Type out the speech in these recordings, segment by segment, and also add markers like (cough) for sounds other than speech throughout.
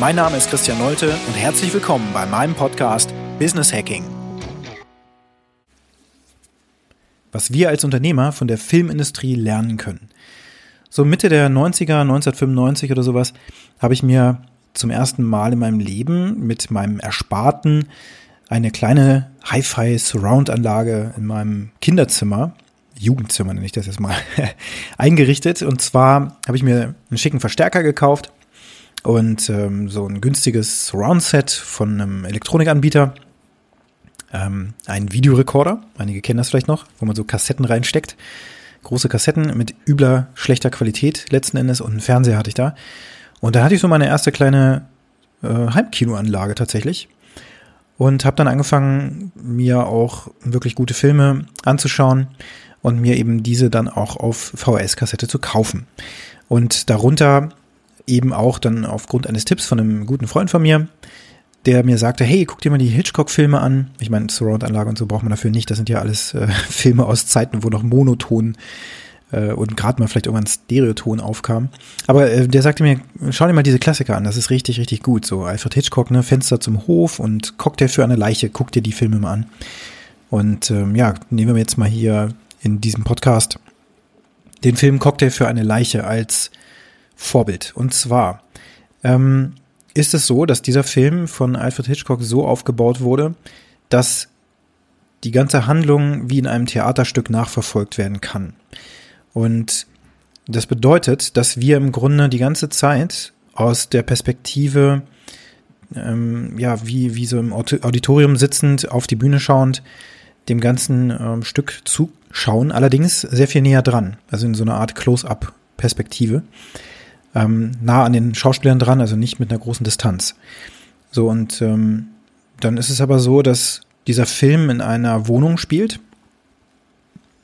Mein Name ist Christian Nolte und herzlich willkommen bei meinem Podcast Business Hacking. Was wir als Unternehmer von der Filmindustrie lernen können. So Mitte der 90er, 1995 oder sowas, habe ich mir zum ersten Mal in meinem Leben mit meinem Ersparten eine kleine Hi-Fi Surround-Anlage in meinem Kinderzimmer, Jugendzimmer nenne ich das jetzt mal, (laughs) eingerichtet. Und zwar habe ich mir einen schicken Verstärker gekauft und ähm, so ein günstiges Surround-Set von einem Elektronikanbieter, ähm, ein Videorekorder, einige kennen das vielleicht noch, wo man so Kassetten reinsteckt, große Kassetten mit übler, schlechter Qualität letzten Endes und einen Fernseher hatte ich da. Und da hatte ich so meine erste kleine äh, Heimkinoanlage tatsächlich und habe dann angefangen, mir auch wirklich gute Filme anzuschauen und mir eben diese dann auch auf VHS-Kassette zu kaufen. Und darunter eben auch dann aufgrund eines Tipps von einem guten Freund von mir, der mir sagte, hey, guck dir mal die Hitchcock-Filme an. Ich meine, Surround-Anlage und so braucht man dafür nicht. Das sind ja alles äh, (laughs) Filme aus Zeiten, wo noch Monoton äh, und gerade mal vielleicht irgendwann Stereoton aufkam. Aber äh, der sagte mir, schau dir mal diese Klassiker an, das ist richtig, richtig gut. So Alfred Hitchcock, ne, Fenster zum Hof und Cocktail für eine Leiche, guck dir die Filme mal an. Und ähm, ja, nehmen wir jetzt mal hier in diesem Podcast den Film Cocktail für eine Leiche als Vorbild. Und zwar ähm, ist es so, dass dieser Film von Alfred Hitchcock so aufgebaut wurde, dass die ganze Handlung wie in einem Theaterstück nachverfolgt werden kann. Und das bedeutet, dass wir im Grunde die ganze Zeit aus der Perspektive, ähm, ja, wie, wie so im Auditorium sitzend, auf die Bühne schauend, dem ganzen ähm, Stück zuschauen, allerdings sehr viel näher dran, also in so einer Art Close-up-Perspektive ähm, nah an den Schauspielern dran, also nicht mit einer großen Distanz. So, und ähm, dann ist es aber so, dass dieser Film in einer Wohnung spielt,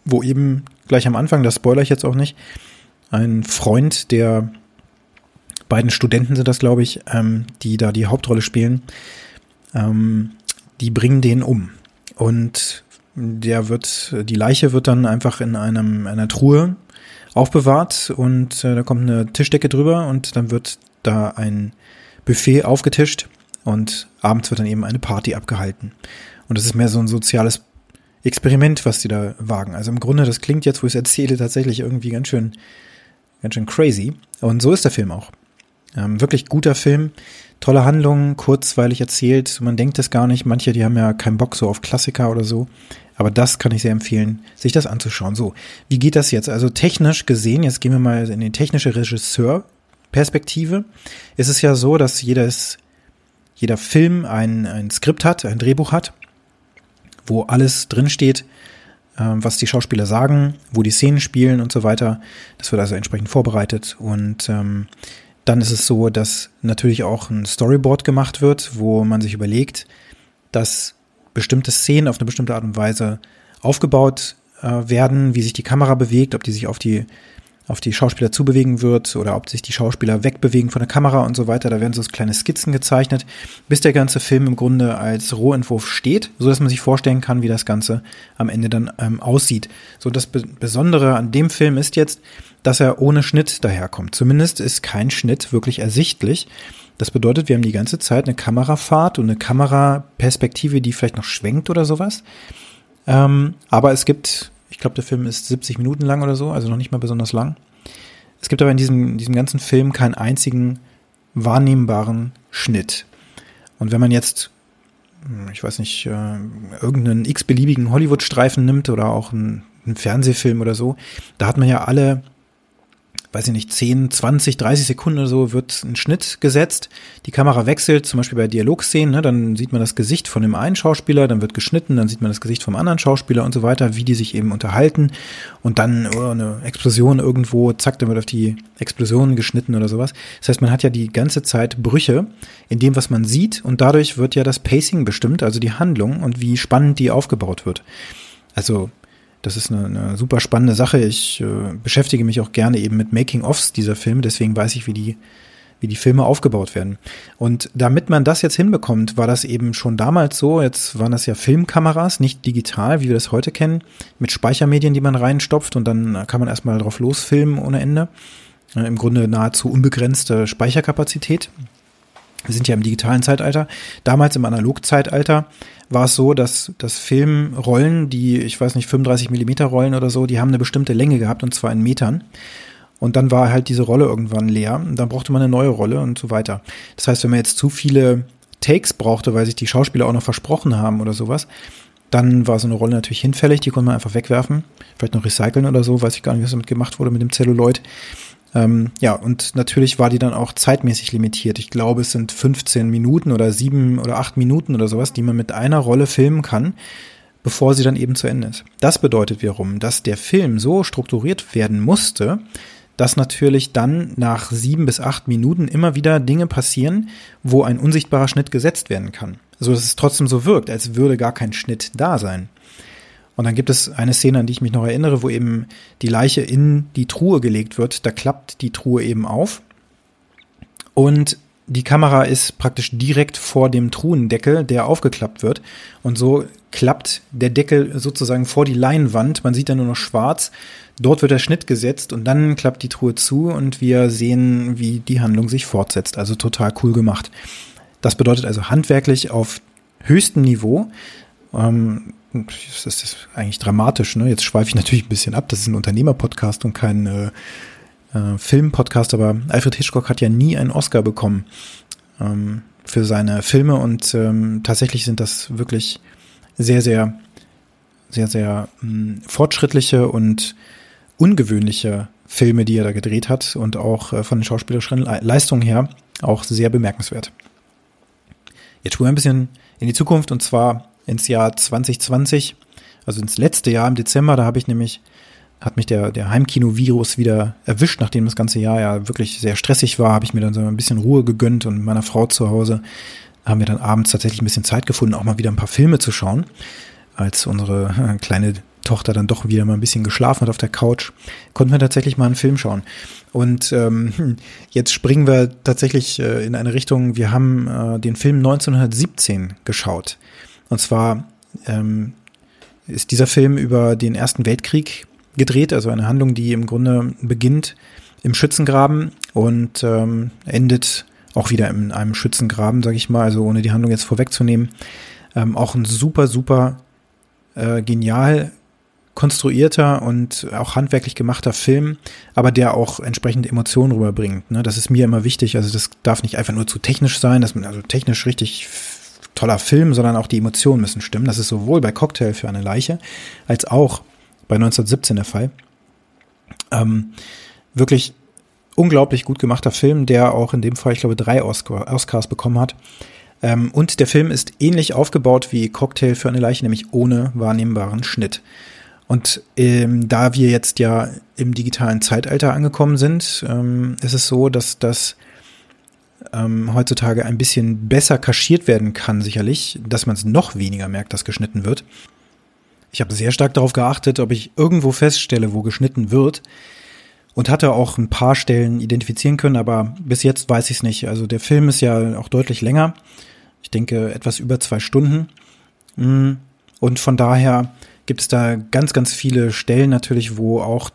wo eben gleich am Anfang, das spoiler ich jetzt auch nicht, ein Freund der beiden Studenten sind das, glaube ich, ähm, die da die Hauptrolle spielen, ähm, die bringen den um. Und der wird, die Leiche wird dann einfach in einem, einer Truhe aufbewahrt und äh, da kommt eine Tischdecke drüber und dann wird da ein Buffet aufgetischt und abends wird dann eben eine Party abgehalten. Und das ist mehr so ein soziales Experiment, was die da wagen. Also im Grunde, das klingt jetzt, wo ich es erzähle, tatsächlich irgendwie ganz schön, ganz schön crazy. Und so ist der Film auch. Ähm, wirklich guter Film, tolle Handlung, kurzweilig erzählt. Man denkt es gar nicht. Manche, die haben ja keinen Bock so auf Klassiker oder so. Aber das kann ich sehr empfehlen, sich das anzuschauen. So, wie geht das jetzt? Also technisch gesehen, jetzt gehen wir mal in die technische Regisseur-Perspektive. Ist es ja so, dass jedes, jeder Film ein, ein Skript hat, ein Drehbuch hat, wo alles drinsteht, äh, was die Schauspieler sagen, wo die Szenen spielen und so weiter. Das wird also entsprechend vorbereitet. Und ähm, dann ist es so, dass natürlich auch ein Storyboard gemacht wird, wo man sich überlegt, dass bestimmte Szenen auf eine bestimmte Art und Weise aufgebaut äh, werden, wie sich die Kamera bewegt, ob die sich auf die auf die Schauspieler zubewegen wird oder ob sich die Schauspieler wegbewegen von der Kamera und so weiter. Da werden so kleine Skizzen gezeichnet, bis der ganze Film im Grunde als Rohentwurf steht, so dass man sich vorstellen kann, wie das Ganze am Ende dann ähm, aussieht. So das Be Besondere an dem Film ist jetzt, dass er ohne Schnitt daherkommt. Zumindest ist kein Schnitt wirklich ersichtlich. Das bedeutet, wir haben die ganze Zeit eine Kamerafahrt und eine Kameraperspektive, die vielleicht noch schwenkt oder sowas. Ähm, aber es gibt, ich glaube, der Film ist 70 Minuten lang oder so, also noch nicht mal besonders lang. Es gibt aber in diesem, diesem ganzen Film keinen einzigen wahrnehmbaren Schnitt. Und wenn man jetzt, hm, ich weiß nicht, äh, irgendeinen x-beliebigen Hollywood-Streifen nimmt oder auch einen, einen Fernsehfilm oder so, da hat man ja alle weiß ich nicht, 10, 20, 30 Sekunden oder so wird ein Schnitt gesetzt. Die Kamera wechselt, zum Beispiel bei Dialogszenen, ne, dann sieht man das Gesicht von dem einen Schauspieler, dann wird geschnitten, dann sieht man das Gesicht vom anderen Schauspieler und so weiter, wie die sich eben unterhalten und dann oh, eine Explosion irgendwo, zack, dann wird auf die Explosion geschnitten oder sowas. Das heißt, man hat ja die ganze Zeit Brüche in dem, was man sieht und dadurch wird ja das Pacing bestimmt, also die Handlung und wie spannend die aufgebaut wird. Also das ist eine, eine super spannende Sache. Ich äh, beschäftige mich auch gerne eben mit Making-ofs dieser Filme, deswegen weiß ich, wie die, wie die Filme aufgebaut werden. Und damit man das jetzt hinbekommt, war das eben schon damals so. Jetzt waren das ja Filmkameras, nicht digital, wie wir das heute kennen, mit Speichermedien, die man reinstopft und dann kann man erstmal drauf losfilmen ohne Ende. Äh, Im Grunde nahezu unbegrenzte Speicherkapazität. Wir sind ja im digitalen Zeitalter. Damals im Analogzeitalter war es so, dass das Filmrollen, die, ich weiß nicht, 35 Millimeter Rollen oder so, die haben eine bestimmte Länge gehabt und zwar in Metern. Und dann war halt diese Rolle irgendwann leer und dann brauchte man eine neue Rolle und so weiter. Das heißt, wenn man jetzt zu viele Takes brauchte, weil sich die Schauspieler auch noch versprochen haben oder sowas, dann war so eine Rolle natürlich hinfällig, die konnte man einfach wegwerfen, vielleicht noch recyceln oder so, weiß ich gar nicht, was damit gemacht wurde mit dem Celluloid. Ähm, ja, und natürlich war die dann auch zeitmäßig limitiert. Ich glaube, es sind 15 Minuten oder sieben oder acht Minuten oder sowas, die man mit einer Rolle filmen kann, bevor sie dann eben zu Ende ist. Das bedeutet wiederum, dass der Film so strukturiert werden musste, dass natürlich dann nach sieben bis acht Minuten immer wieder Dinge passieren, wo ein unsichtbarer Schnitt gesetzt werden kann. So dass es trotzdem so wirkt, als würde gar kein Schnitt da sein. Und dann gibt es eine Szene, an die ich mich noch erinnere, wo eben die Leiche in die Truhe gelegt wird. Da klappt die Truhe eben auf. Und die Kamera ist praktisch direkt vor dem Truhendeckel, der aufgeklappt wird. Und so klappt der Deckel sozusagen vor die Leinwand. Man sieht da nur noch schwarz. Dort wird der Schnitt gesetzt und dann klappt die Truhe zu und wir sehen, wie die Handlung sich fortsetzt. Also total cool gemacht. Das bedeutet also handwerklich auf höchstem Niveau. Ähm, das ist eigentlich dramatisch. Ne? Jetzt schweife ich natürlich ein bisschen ab. Das ist ein Unternehmerpodcast und kein äh, äh, Filmpodcast. Aber Alfred Hitchcock hat ja nie einen Oscar bekommen ähm, für seine Filme und ähm, tatsächlich sind das wirklich sehr, sehr, sehr, sehr mh, hm, fortschrittliche und ungewöhnliche Filme, die er da gedreht hat und auch äh, von den schauspielerischen Leistungen her auch sehr bemerkenswert. Jetzt spulen wir ein bisschen in die Zukunft und zwar ins Jahr 2020, also ins letzte Jahr im Dezember, da habe ich nämlich, hat mich der, der Heimkino-Virus wieder erwischt, nachdem das ganze Jahr ja wirklich sehr stressig war, habe ich mir dann so ein bisschen Ruhe gegönnt und meiner Frau zu Hause haben wir dann abends tatsächlich ein bisschen Zeit gefunden, auch mal wieder ein paar Filme zu schauen, als unsere äh, kleine Tochter dann doch wieder mal ein bisschen geschlafen hat auf der Couch, konnten wir tatsächlich mal einen Film schauen. Und ähm, (laughs) jetzt springen wir tatsächlich äh, in eine Richtung, wir haben äh, den Film 1917 geschaut. Und zwar ähm, ist dieser Film über den Ersten Weltkrieg gedreht, also eine Handlung, die im Grunde beginnt im Schützengraben und ähm, endet auch wieder in einem Schützengraben, sage ich mal, also ohne die Handlung jetzt vorwegzunehmen. Ähm, auch ein super, super äh, genial konstruierter und auch handwerklich gemachter Film, aber der auch entsprechend Emotionen rüberbringt. Ne? Das ist mir immer wichtig. Also das darf nicht einfach nur zu technisch sein, dass man also technisch richtig toller Film, sondern auch die Emotionen müssen stimmen. Das ist sowohl bei Cocktail für eine Leiche als auch bei 1917 der Fall. Ähm, wirklich unglaublich gut gemachter Film, der auch in dem Fall, ich glaube, drei Oscar, Oscars bekommen hat. Ähm, und der Film ist ähnlich aufgebaut wie Cocktail für eine Leiche, nämlich ohne wahrnehmbaren Schnitt. Und ähm, da wir jetzt ja im digitalen Zeitalter angekommen sind, ähm, ist es so, dass das ähm, heutzutage ein bisschen besser kaschiert werden kann, sicherlich, dass man es noch weniger merkt, dass geschnitten wird. Ich habe sehr stark darauf geachtet, ob ich irgendwo feststelle, wo geschnitten wird und hatte auch ein paar Stellen identifizieren können, aber bis jetzt weiß ich es nicht. Also der Film ist ja auch deutlich länger. Ich denke etwas über zwei Stunden. Mm, und von daher gibt es da ganz, ganz viele Stellen natürlich, wo auch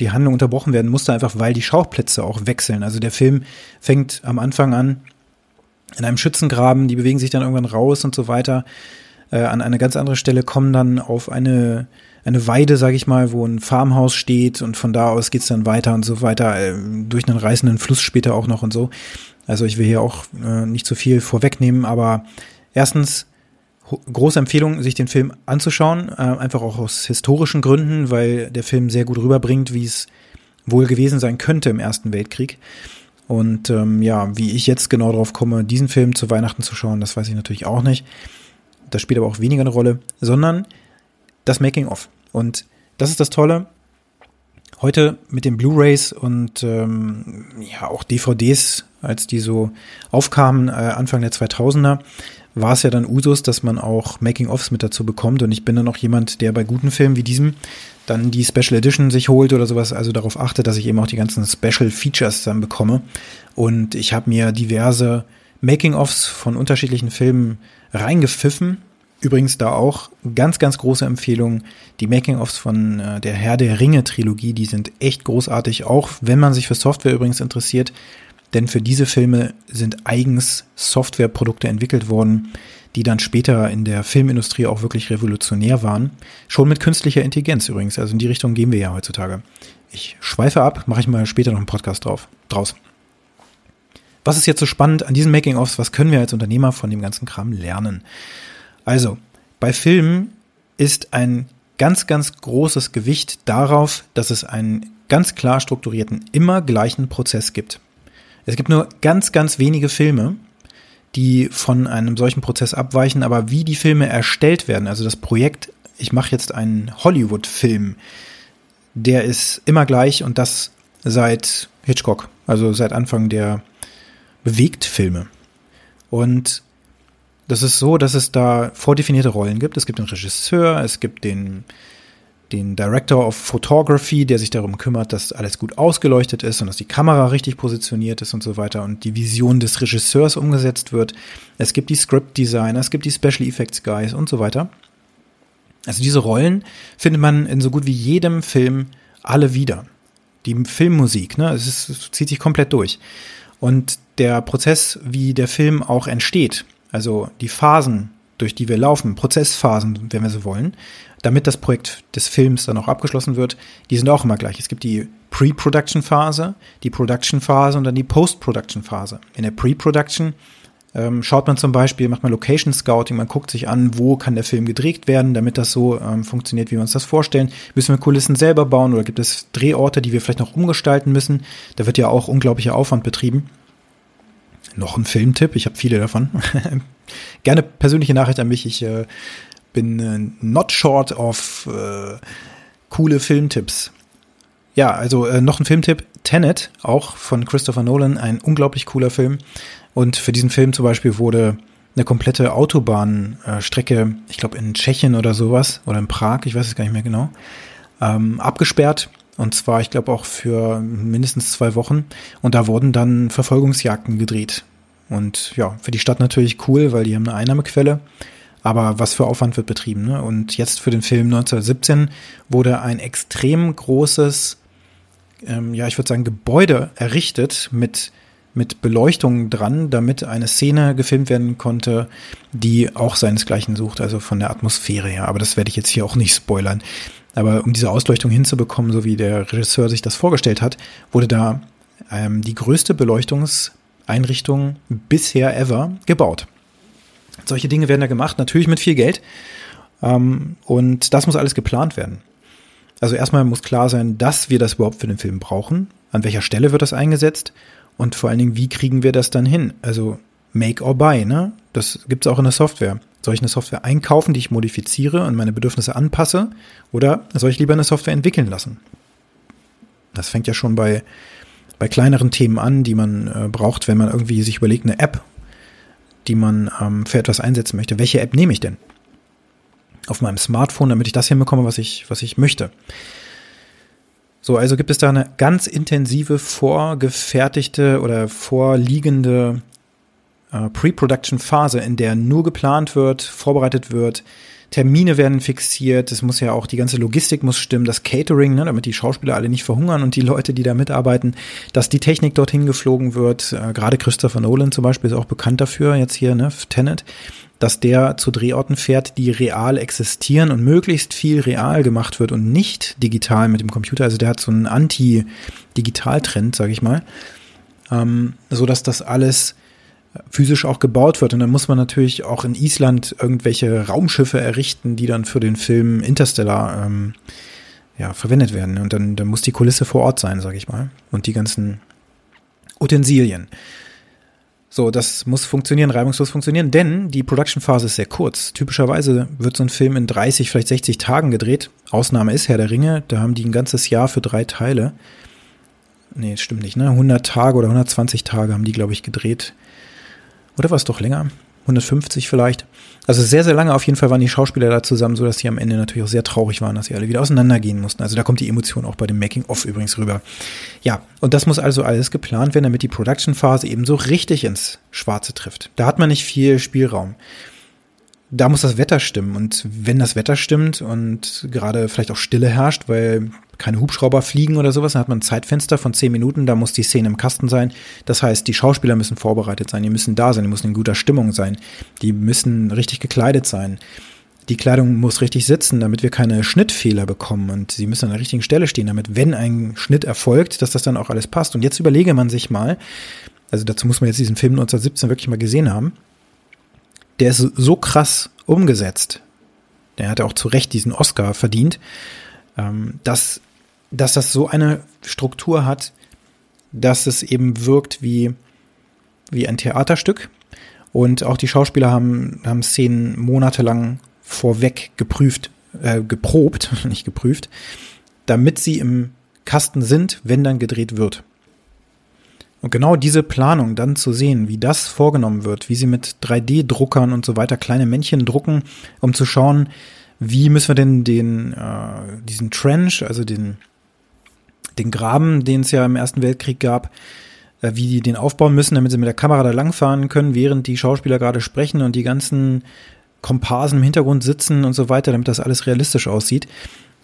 die Handlung unterbrochen werden musste, einfach weil die Schauplätze auch wechseln. Also der Film fängt am Anfang an in einem Schützengraben, die bewegen sich dann irgendwann raus und so weiter. Äh, an eine ganz andere Stelle kommen dann auf eine eine Weide, sage ich mal, wo ein Farmhaus steht und von da aus geht's dann weiter und so weiter, äh, durch einen reißenden Fluss später auch noch und so. Also ich will hier auch äh, nicht zu viel vorwegnehmen, aber erstens große Empfehlung, sich den Film anzuschauen, äh, einfach auch aus historischen Gründen, weil der Film sehr gut rüberbringt, wie es wohl gewesen sein könnte im Ersten Weltkrieg. Und ähm, ja, wie ich jetzt genau drauf komme, diesen Film zu Weihnachten zu schauen, das weiß ich natürlich auch nicht. Das spielt aber auch weniger eine Rolle, sondern das Making-of. Und das ist das Tolle. Heute mit den Blu-rays und ähm, ja auch DVDs, als die so aufkamen, äh, Anfang der 2000er, war es ja dann Usus, dass man auch Making-ofs mit dazu bekommt. Und ich bin dann auch jemand, der bei guten Filmen wie diesem dann die Special Edition sich holt oder sowas, also darauf achtet, dass ich eben auch die ganzen Special Features dann bekomme. Und ich habe mir diverse Making-ofs von unterschiedlichen Filmen reingepfiffen. Übrigens da auch ganz, ganz große Empfehlung. Die Making-ofs von äh, der Herr der Ringe Trilogie, die sind echt großartig, auch wenn man sich für Software übrigens interessiert. Denn für diese Filme sind eigens Softwareprodukte entwickelt worden, die dann später in der Filmindustrie auch wirklich revolutionär waren. Schon mit künstlicher Intelligenz übrigens. Also in die Richtung gehen wir ja heutzutage. Ich schweife ab, mache ich mal später noch einen Podcast drauf, draus. Was ist jetzt so spannend an diesen Making-ofs? Was können wir als Unternehmer von dem ganzen Kram lernen? Also, bei Filmen ist ein ganz, ganz großes Gewicht darauf, dass es einen ganz klar strukturierten, immer gleichen Prozess gibt. Es gibt nur ganz, ganz wenige Filme, die von einem solchen Prozess abweichen, aber wie die Filme erstellt werden, also das Projekt, ich mache jetzt einen Hollywood-Film, der ist immer gleich und das seit Hitchcock, also seit Anfang der Bewegtfilme. Und das ist so, dass es da vordefinierte Rollen gibt. Es gibt den Regisseur, es gibt den den Director of Photography, der sich darum kümmert, dass alles gut ausgeleuchtet ist und dass die Kamera richtig positioniert ist und so weiter und die Vision des Regisseurs umgesetzt wird. Es gibt die Script Designer, es gibt die Special Effects Guys und so weiter. Also diese Rollen findet man in so gut wie jedem Film alle wieder. Die Filmmusik, ne, es, ist, es zieht sich komplett durch. Und der Prozess, wie der Film auch entsteht, also die Phasen, durch die wir laufen, Prozessphasen, wenn wir so wollen, damit das Projekt des Films dann auch abgeschlossen wird, die sind auch immer gleich. Es gibt die Pre-Production-Phase, die Production-Phase und dann die Post-Production-Phase. In der Pre-Production ähm, schaut man zum Beispiel, macht man Location Scouting, man guckt sich an, wo kann der Film gedreht werden, damit das so ähm, funktioniert, wie wir uns das vorstellen. Müssen wir Kulissen selber bauen oder gibt es Drehorte, die wir vielleicht noch umgestalten müssen? Da wird ja auch unglaublicher Aufwand betrieben. Noch ein Filmtipp, ich habe viele davon. (laughs) Gerne persönliche Nachricht an mich. Ich äh, bin äh, not short of äh, coole Filmtipps. Ja, also äh, noch ein Filmtipp. Tenet, auch von Christopher Nolan, ein unglaublich cooler Film. Und für diesen Film zum Beispiel wurde eine komplette Autobahnstrecke, ich glaube in Tschechien oder sowas, oder in Prag, ich weiß es gar nicht mehr genau, ähm, abgesperrt. Und zwar, ich glaube, auch für mindestens zwei Wochen. Und da wurden dann Verfolgungsjagden gedreht. Und ja, für die Stadt natürlich cool, weil die haben eine Einnahmequelle. Aber was für Aufwand wird betrieben? Ne? Und jetzt für den Film 1917 wurde ein extrem großes, ähm, ja, ich würde sagen, Gebäude errichtet mit mit Beleuchtung dran, damit eine Szene gefilmt werden konnte, die auch seinesgleichen sucht, also von der Atmosphäre her. Aber das werde ich jetzt hier auch nicht spoilern. Aber um diese Ausleuchtung hinzubekommen, so wie der Regisseur sich das vorgestellt hat, wurde da ähm, die größte Beleuchtungseinrichtung bisher ever gebaut. Solche Dinge werden da gemacht, natürlich mit viel Geld. Ähm, und das muss alles geplant werden. Also erstmal muss klar sein, dass wir das überhaupt für den Film brauchen. An welcher Stelle wird das eingesetzt? Und vor allen Dingen, wie kriegen wir das dann hin? Also make or buy, ne? Das gibt's auch in der Software. Soll ich eine Software einkaufen, die ich modifiziere und meine Bedürfnisse anpasse? Oder soll ich lieber eine Software entwickeln lassen? Das fängt ja schon bei, bei kleineren Themen an, die man äh, braucht, wenn man irgendwie sich überlegt, eine App die man ähm, für etwas einsetzen möchte. Welche App nehme ich denn? Auf meinem Smartphone, damit ich das hinbekomme, was ich, was ich möchte. So, also gibt es da eine ganz intensive, vorgefertigte oder vorliegende äh, Pre-Production-Phase, in der nur geplant wird, vorbereitet wird, Termine werden fixiert, es muss ja auch, die ganze Logistik muss stimmen, das Catering, ne, damit die Schauspieler alle nicht verhungern und die Leute, die da mitarbeiten, dass die Technik dorthin geflogen wird. Äh, Gerade Christopher Nolan zum Beispiel ist auch bekannt dafür, jetzt hier, ne, Tenet, dass der zu Drehorten fährt, die real existieren und möglichst viel real gemacht wird und nicht digital mit dem Computer. Also der hat so einen Anti-Digital-Trend, sag ich mal, ähm, so dass das alles physisch auch gebaut wird. Und dann muss man natürlich auch in Island irgendwelche Raumschiffe errichten, die dann für den Film Interstellar ähm, ja, verwendet werden. Und dann, dann muss die Kulisse vor Ort sein, sage ich mal. Und die ganzen Utensilien. So, das muss funktionieren, reibungslos funktionieren, denn die Production-Phase ist sehr kurz. Typischerweise wird so ein Film in 30, vielleicht 60 Tagen gedreht. Ausnahme ist Herr der Ringe, da haben die ein ganzes Jahr für drei Teile. Nee, stimmt nicht, ne? 100 Tage oder 120 Tage haben die, glaube ich, gedreht. Oder war es doch länger? 150 vielleicht. Also sehr, sehr lange auf jeden Fall waren die Schauspieler da zusammen, so dass sie am Ende natürlich auch sehr traurig waren, dass sie alle wieder auseinandergehen mussten. Also da kommt die Emotion auch bei dem Making-of übrigens rüber. Ja, und das muss also alles geplant werden, damit die Production-Phase eben so richtig ins Schwarze trifft. Da hat man nicht viel Spielraum da muss das Wetter stimmen. Und wenn das Wetter stimmt und gerade vielleicht auch Stille herrscht, weil keine Hubschrauber fliegen oder sowas, dann hat man ein Zeitfenster von zehn Minuten, da muss die Szene im Kasten sein. Das heißt, die Schauspieler müssen vorbereitet sein, die müssen da sein, die müssen in guter Stimmung sein, die müssen richtig gekleidet sein. Die Kleidung muss richtig sitzen, damit wir keine Schnittfehler bekommen und sie müssen an der richtigen Stelle stehen, damit, wenn ein Schnitt erfolgt, dass das dann auch alles passt. Und jetzt überlege man sich mal, also dazu muss man jetzt diesen Film 1917 wirklich mal gesehen haben, der ist so krass umgesetzt. Der hat auch zu Recht diesen Oscar verdient, ähm, dass, dass das so eine Struktur hat, dass es eben wirkt wie, wie ein Theaterstück. Und auch die Schauspieler haben, haben Szenen monatelang vorweg geprüft, äh, geprobt, (laughs) nicht geprüft, damit sie im Kasten sind, wenn dann gedreht wird. Und genau diese Planung dann zu sehen, wie das vorgenommen wird, wie sie mit 3D-Druckern und so weiter kleine Männchen drucken, um zu schauen, wie müssen wir denn den, äh, diesen Trench, also den, den Graben, den es ja im Ersten Weltkrieg gab, äh, wie die den aufbauen müssen, damit sie mit der Kamera da langfahren können, während die Schauspieler gerade sprechen und die ganzen Komparsen im Hintergrund sitzen und so weiter, damit das alles realistisch aussieht.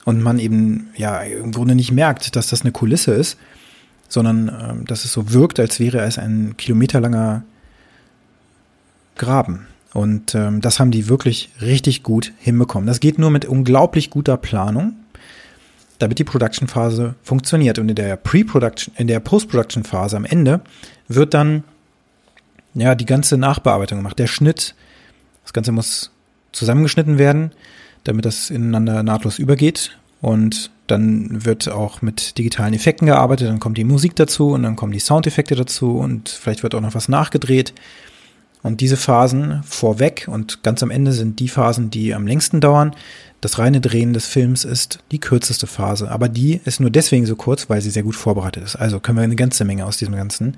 Und man eben ja im Grunde nicht merkt, dass das eine Kulisse ist sondern ähm, dass es so wirkt, als wäre es ein kilometerlanger Graben. Und ähm, das haben die wirklich richtig gut hinbekommen. Das geht nur mit unglaublich guter Planung, damit die Production-Phase funktioniert. Und in der Pre-Production, in der Post-Production-Phase am Ende wird dann ja die ganze Nachbearbeitung gemacht. Der Schnitt, das Ganze muss zusammengeschnitten werden, damit das ineinander nahtlos übergeht. Und dann wird auch mit digitalen Effekten gearbeitet, dann kommt die Musik dazu und dann kommen die Soundeffekte dazu und vielleicht wird auch noch was nachgedreht. Und diese Phasen vorweg und ganz am Ende sind die Phasen, die am längsten dauern. Das reine Drehen des Films ist die kürzeste Phase, aber die ist nur deswegen so kurz, weil sie sehr gut vorbereitet ist. Also können wir eine ganze Menge aus diesem ganzen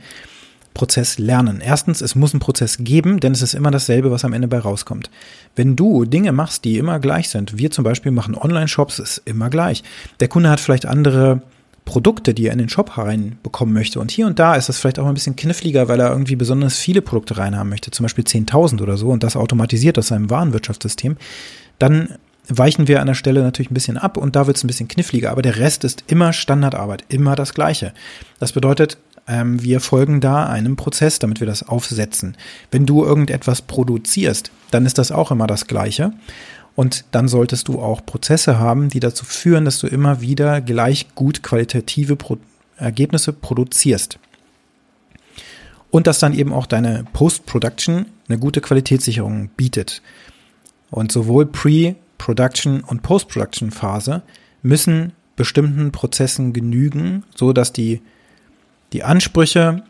Prozess lernen. Erstens, es muss einen Prozess geben, denn es ist immer dasselbe, was am Ende bei rauskommt. Wenn du Dinge machst, die immer gleich sind, wir zum Beispiel machen Online-Shops, ist immer gleich. Der Kunde hat vielleicht andere Produkte, die er in den Shop reinbekommen möchte. Und hier und da ist das vielleicht auch ein bisschen kniffliger, weil er irgendwie besonders viele Produkte reinhaben möchte, zum Beispiel 10.000 oder so, und das automatisiert aus seinem Warenwirtschaftssystem. Dann weichen wir an der Stelle natürlich ein bisschen ab und da wird es ein bisschen kniffliger, aber der Rest ist immer Standardarbeit, immer das Gleiche. Das bedeutet, ähm, wir folgen da einem Prozess, damit wir das aufsetzen. Wenn du irgendetwas produzierst, dann ist das auch immer das Gleiche. Und dann solltest du auch Prozesse haben, die dazu führen, dass du immer wieder gleich gut qualitative Pro Ergebnisse produzierst. Und dass dann eben auch deine Post-Production eine gute Qualitätssicherung bietet. Und sowohl Pre-Production und Post-Production-Phase müssen bestimmten Prozessen genügen, so dass die die Ansprüche,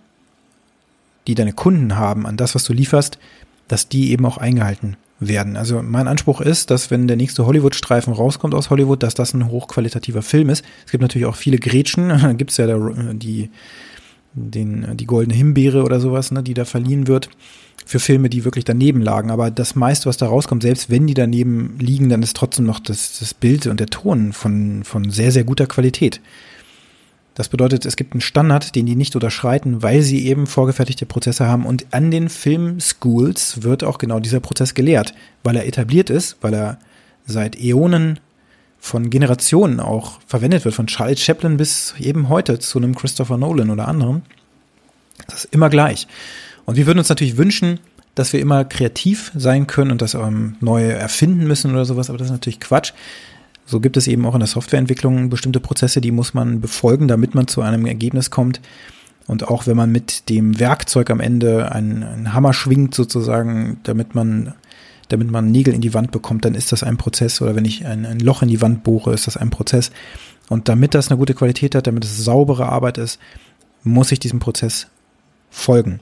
die deine Kunden haben an das, was du lieferst, dass die eben auch eingehalten werden. Also mein Anspruch ist, dass wenn der nächste Hollywood-Streifen rauskommt aus Hollywood, dass das ein hochqualitativer Film ist. Es gibt natürlich auch viele Gretchen, (laughs) gibt es ja der, die, den, die goldene Himbeere oder sowas, ne, die da verliehen wird für Filme, die wirklich daneben lagen. Aber das meiste, was da rauskommt, selbst wenn die daneben liegen, dann ist trotzdem noch das, das Bild und der Ton von, von sehr, sehr guter Qualität. Das bedeutet, es gibt einen Standard, den die nicht unterschreiten, weil sie eben vorgefertigte Prozesse haben. Und an den Filmschools wird auch genau dieser Prozess gelehrt, weil er etabliert ist, weil er seit Äonen von Generationen auch verwendet wird, von Charles Chaplin bis eben heute zu einem Christopher Nolan oder anderem. Das ist immer gleich. Und wir würden uns natürlich wünschen, dass wir immer kreativ sein können und das ähm, neue erfinden müssen oder sowas, aber das ist natürlich Quatsch. So gibt es eben auch in der Softwareentwicklung bestimmte Prozesse, die muss man befolgen, damit man zu einem Ergebnis kommt. Und auch wenn man mit dem Werkzeug am Ende einen, einen Hammer schwingt, sozusagen, damit man, damit man Nägel in die Wand bekommt, dann ist das ein Prozess. Oder wenn ich ein, ein Loch in die Wand bohre, ist das ein Prozess. Und damit das eine gute Qualität hat, damit es saubere Arbeit ist, muss ich diesem Prozess folgen.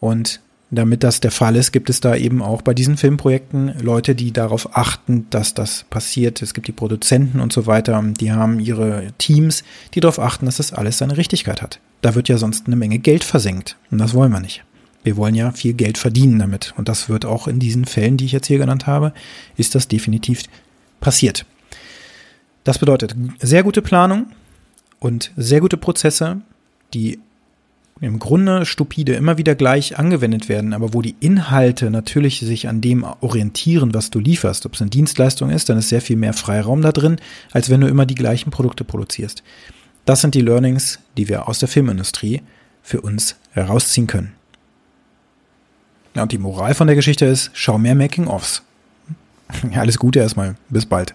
Und damit das der Fall ist, gibt es da eben auch bei diesen Filmprojekten Leute, die darauf achten, dass das passiert. Es gibt die Produzenten und so weiter, die haben ihre Teams, die darauf achten, dass das alles seine Richtigkeit hat. Da wird ja sonst eine Menge Geld versenkt. Und das wollen wir nicht. Wir wollen ja viel Geld verdienen damit. Und das wird auch in diesen Fällen, die ich jetzt hier genannt habe, ist das definitiv passiert. Das bedeutet sehr gute Planung und sehr gute Prozesse, die im Grunde stupide immer wieder gleich angewendet werden, aber wo die Inhalte natürlich sich an dem orientieren, was du lieferst. Ob es eine Dienstleistung ist, dann ist sehr viel mehr Freiraum da drin, als wenn du immer die gleichen Produkte produzierst. Das sind die Learnings, die wir aus der Filmindustrie für uns herausziehen können. Ja, und die Moral von der Geschichte ist, schau mehr Making-ofs. (laughs) Ja, alles Gute erstmal. Bis bald.